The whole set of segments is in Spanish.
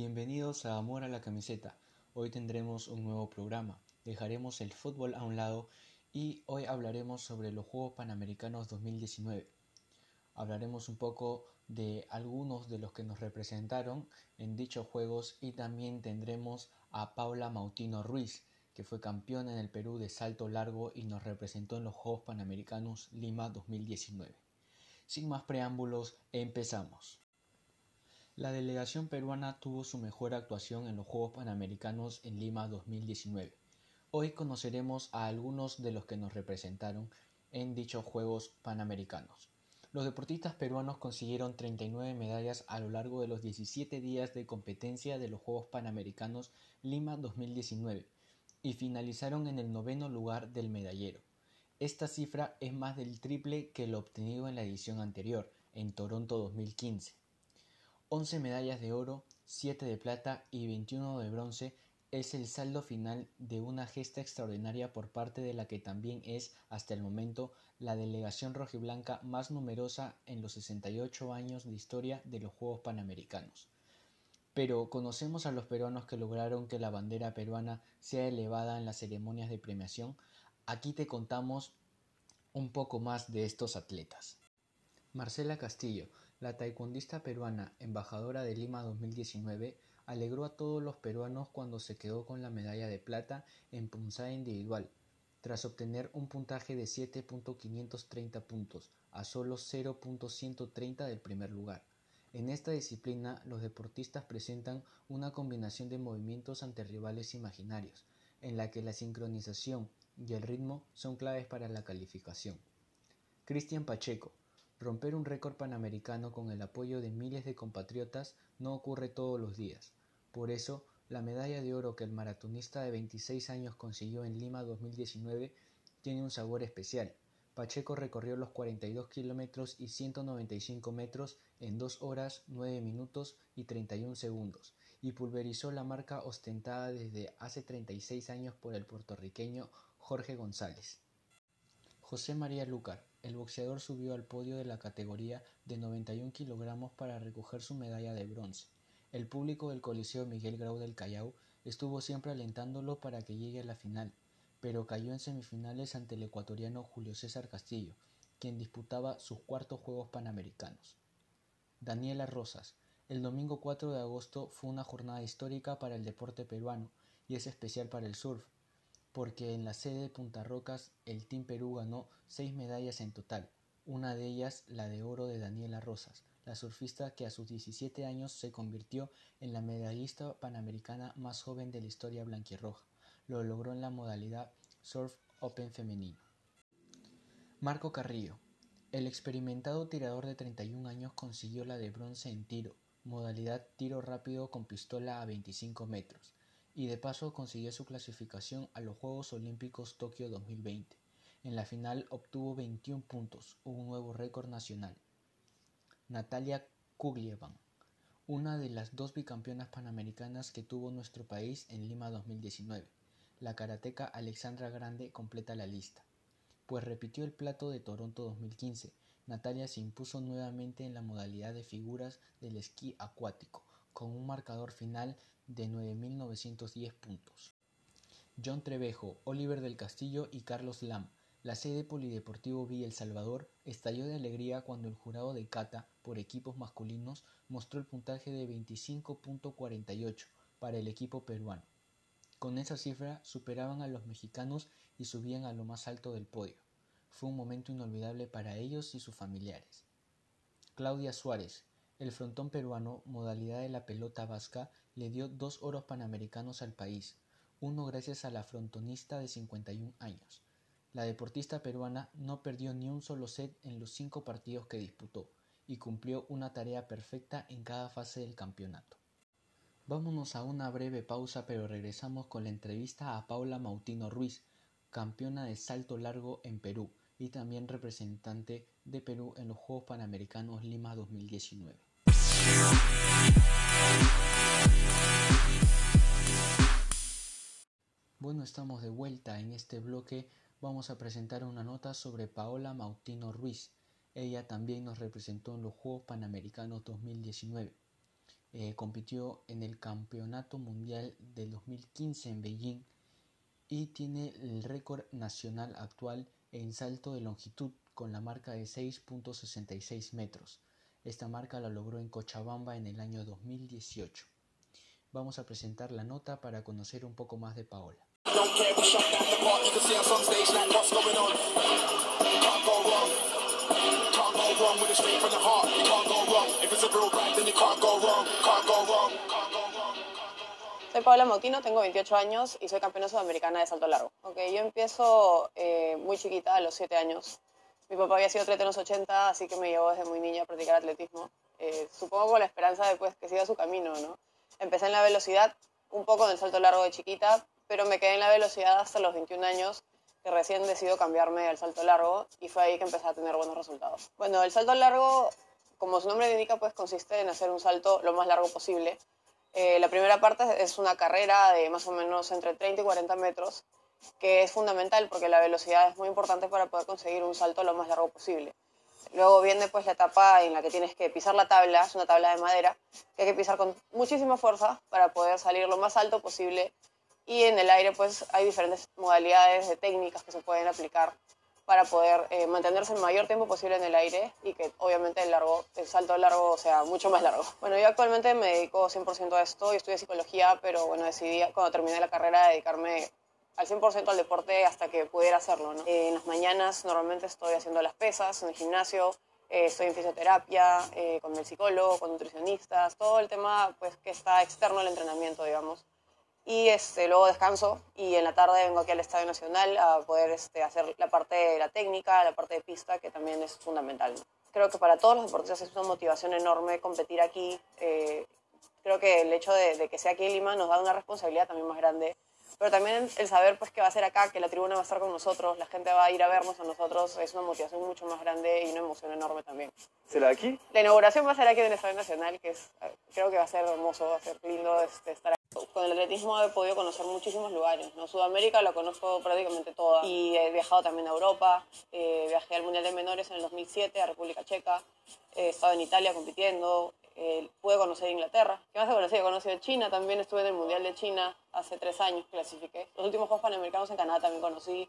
Bienvenidos a Amor a la Camiseta. Hoy tendremos un nuevo programa. Dejaremos el fútbol a un lado y hoy hablaremos sobre los Juegos Panamericanos 2019. Hablaremos un poco de algunos de los que nos representaron en dichos Juegos y también tendremos a Paula Mautino Ruiz, que fue campeona en el Perú de salto largo y nos representó en los Juegos Panamericanos Lima 2019. Sin más preámbulos, empezamos. La delegación peruana tuvo su mejor actuación en los Juegos Panamericanos en Lima 2019. Hoy conoceremos a algunos de los que nos representaron en dichos Juegos Panamericanos. Los deportistas peruanos consiguieron 39 medallas a lo largo de los 17 días de competencia de los Juegos Panamericanos Lima 2019 y finalizaron en el noveno lugar del medallero. Esta cifra es más del triple que lo obtenido en la edición anterior, en Toronto 2015. 11 medallas de oro, 7 de plata y 21 de bronce es el saldo final de una gesta extraordinaria por parte de la que también es, hasta el momento, la delegación rojiblanca más numerosa en los 68 años de historia de los Juegos Panamericanos. Pero conocemos a los peruanos que lograron que la bandera peruana sea elevada en las ceremonias de premiación. Aquí te contamos un poco más de estos atletas. Marcela Castillo, la taekwondista peruana, embajadora de Lima 2019, alegró a todos los peruanos cuando se quedó con la medalla de plata en punzada individual, tras obtener un puntaje de 7.530 puntos, a solo 0.130 del primer lugar. En esta disciplina, los deportistas presentan una combinación de movimientos ante rivales imaginarios, en la que la sincronización y el ritmo son claves para la calificación. Cristian Pacheco, Romper un récord panamericano con el apoyo de miles de compatriotas no ocurre todos los días. Por eso, la medalla de oro que el maratonista de 26 años consiguió en Lima 2019 tiene un sabor especial. Pacheco recorrió los 42 kilómetros y 195 metros en 2 horas 9 minutos y 31 segundos y pulverizó la marca ostentada desde hace 36 años por el puertorriqueño Jorge González. José María Lucar, el boxeador subió al podio de la categoría de 91 kilogramos para recoger su medalla de bronce. El público del Coliseo Miguel Grau del Callao estuvo siempre alentándolo para que llegue a la final, pero cayó en semifinales ante el ecuatoriano Julio César Castillo, quien disputaba sus cuartos Juegos Panamericanos. Daniela Rosas. El domingo 4 de agosto fue una jornada histórica para el deporte peruano y es especial para el surf, porque en la sede de Punta Rocas el Team Perú ganó seis medallas en total, una de ellas la de oro de Daniela Rosas, la surfista que a sus 17 años se convirtió en la medallista panamericana más joven de la historia blanquirroja. Lo logró en la modalidad Surf Open femenino. Marco Carrillo. El experimentado tirador de 31 años consiguió la de bronce en tiro, modalidad tiro rápido con pistola a 25 metros y de paso consiguió su clasificación a los Juegos Olímpicos Tokio 2020. En la final obtuvo 21 puntos, un nuevo récord nacional. Natalia Kuglievan, una de las dos bicampeonas panamericanas que tuvo nuestro país en Lima 2019. La karateca Alexandra Grande completa la lista, pues repitió el plato de Toronto 2015. Natalia se impuso nuevamente en la modalidad de figuras del esquí acuático, con un marcador final de 9.910 puntos. John Trevejo, Oliver del Castillo y Carlos Lam. La sede Polideportivo Villa El Salvador estalló de alegría cuando el jurado de cata por equipos masculinos mostró el puntaje de 25.48 para el equipo peruano. Con esa cifra superaban a los mexicanos y subían a lo más alto del podio. Fue un momento inolvidable para ellos y sus familiares. Claudia Suárez, el frontón peruano, modalidad de la pelota vasca, le dio dos oros panamericanos al país, uno gracias a la frontonista de 51 años. La deportista peruana no perdió ni un solo set en los cinco partidos que disputó y cumplió una tarea perfecta en cada fase del campeonato. Vámonos a una breve pausa pero regresamos con la entrevista a Paula Mautino Ruiz, campeona de salto largo en Perú y también representante de Perú en los Juegos Panamericanos Lima 2019. Bueno, estamos de vuelta en este bloque. Vamos a presentar una nota sobre Paola Mautino Ruiz. Ella también nos representó en los Juegos Panamericanos 2019. eh, compitió en el Campeonato Mundial del 2015 en Beijing y tiene el récord nacional actual en salto de longitud con la marca de 6.66 metros. Esta marca la logró en Cochabamba en el año 2018. Vamos a presentar la nota para conocer un poco más de Paola. Soy Paola Mautino, tengo 28 años y soy campeona sudamericana de salto largo. Okay, yo empiezo eh, muy chiquita, a los 7 años. Mi papá había sido atleta en los 80, así que me llevó desde muy niña a practicar atletismo. Eh, supongo con la esperanza de pues, que siga su camino, ¿no? Empecé en la velocidad, un poco en el salto largo de chiquita, pero me quedé en la velocidad hasta los 21 años, que recién decido cambiarme al salto largo y fue ahí que empecé a tener buenos resultados. Bueno, el salto largo, como su nombre indica, pues consiste en hacer un salto lo más largo posible. Eh, la primera parte es una carrera de más o menos entre 30 y 40 metros, que es fundamental porque la velocidad es muy importante para poder conseguir un salto lo más largo posible. Luego viene pues la etapa en la que tienes que pisar la tabla, es una tabla de madera, que hay que pisar con muchísima fuerza para poder salir lo más alto posible. Y en el aire pues hay diferentes modalidades de técnicas que se pueden aplicar para poder eh, mantenerse el mayor tiempo posible en el aire y que obviamente el, largo, el salto largo sea mucho más largo. Bueno, yo actualmente me dedico 100% a esto y estudio psicología, pero bueno, decidí cuando terminé la carrera dedicarme al 100% al deporte hasta que pudiera hacerlo. ¿no? en las mañanas normalmente estoy haciendo las pesas en el gimnasio, eh, estoy en fisioterapia, eh, con el psicólogo, con nutricionistas, todo el tema pues, que está externo al entrenamiento, digamos. Y este, luego descanso y en la tarde vengo aquí al Estadio Nacional a poder este, hacer la parte de la técnica, la parte de pista, que también es fundamental. Creo que para todos los deportistas es una motivación enorme competir aquí. Eh, creo que el hecho de, de que sea aquí en Lima nos da una responsabilidad también más grande pero también el saber pues que va a ser acá, que la tribuna va a estar con nosotros, la gente va a ir a vernos a nosotros, es una motivación mucho más grande y una emoción enorme también. ¿Será aquí? La inauguración va a ser aquí en el Estadio Nacional, que es, creo que va a ser hermoso, va a ser lindo este, estar aquí. Con el atletismo he podido conocer muchísimos lugares, ¿no? Sudamérica lo conozco prácticamente toda y he viajado también a Europa, eh, viajé al Mundial de Menores en el 2007 a República Checa, he estado en Italia compitiendo, eh, pude conocer Inglaterra. ¿Qué más he conocido? He conocido China, también estuve en el Mundial de China hace tres años, clasifiqué. Los últimos Juegos Panamericanos en Canadá también conocí.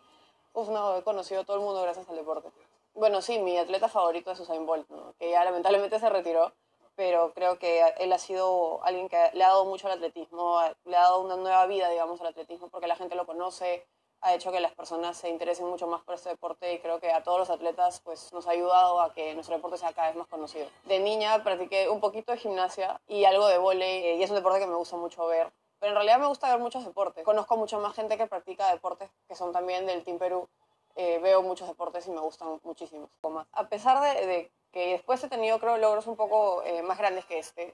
Uf, no, he conocido a todo el mundo gracias al deporte. Bueno, sí, mi atleta favorito es Usain Bolt, que ya lamentablemente se retiró, pero creo que él ha sido alguien que le ha dado mucho al atletismo, le ha dado una nueva vida, digamos, al atletismo, porque la gente lo conoce, ha hecho que las personas se interesen mucho más por este deporte y creo que a todos los atletas pues nos ha ayudado a que nuestro deporte sea cada vez más conocido. De niña practiqué un poquito de gimnasia y algo de vóley eh, y es un deporte que me gusta mucho ver. Pero en realidad me gusta ver muchos deportes. Conozco mucha más gente que practica deportes que son también del Team Perú. Eh, veo muchos deportes y me gustan muchísimo. A pesar de, que después he tenido creo logros un poco eh, más grandes que este,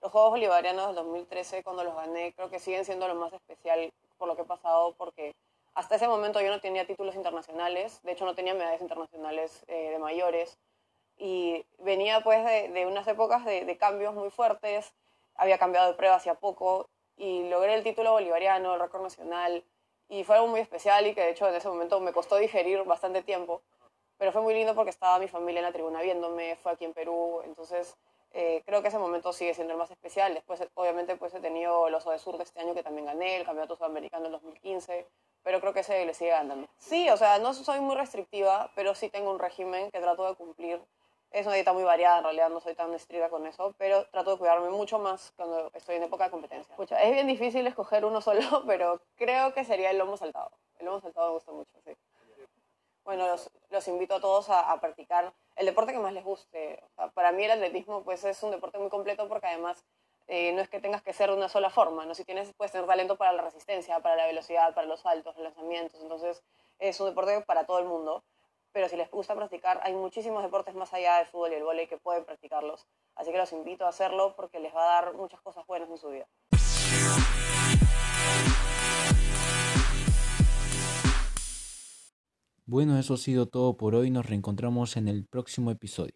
los Juegos Bolivarianos del 2013 cuando los gané creo que siguen siendo lo más especial por lo que he pasado, porque hasta ese momento yo no tenía títulos internacionales, de hecho no tenía medallas internacionales eh, de mayores, y venía pues de, unas épocas de, cambios muy fuertes, había cambiado de prueba hacía poco, y logré el título bolivariano, el récord nacional, y fue algo muy especial y que de hecho en ese momento me costó digerir bastante tiempo, pero fue muy lindo porque estaba mi familia en la tribuna viéndome, fue aquí en Perú, entonces eh, creo que ese momento sigue siendo el más especial. Después, obviamente, pues he tenido el Oso de Sur de este año que también gané, el Campeonato Sudamericano en 2015, pero creo que ese le sigue ganando. Sí, o sea, no soy muy restrictiva, pero sí tengo un régimen que trato de cumplir. Es una dieta muy variada, en realidad no soy tan estricta con eso, pero trato de cuidarme mucho más cuando estoy en época de competencia. Escucha, es bien difícil escoger uno solo, pero creo que sería el lomo saltado. El lomo saltado me gusta mucho, sí. Bueno, los, los invito a todos a, a practicar el deporte que más les guste. para mí el atletismo pues es un deporte muy completo porque además eh, no es que tengas que ser de una sola forma, ¿no? Si tienes, puedes tener talento para la resistencia, para la velocidad, para los saltos, los lanzamientos, entonces es un deporte para todo el mundo. Pero si les gusta practicar, hay muchísimos deportes más allá del fútbol y el vóley que pueden practicarlos. Así que los invito a hacerlo porque les va a dar muchas cosas buenas en su vida. Bueno, eso ha sido todo por hoy. Nos reencontramos en el próximo episodio.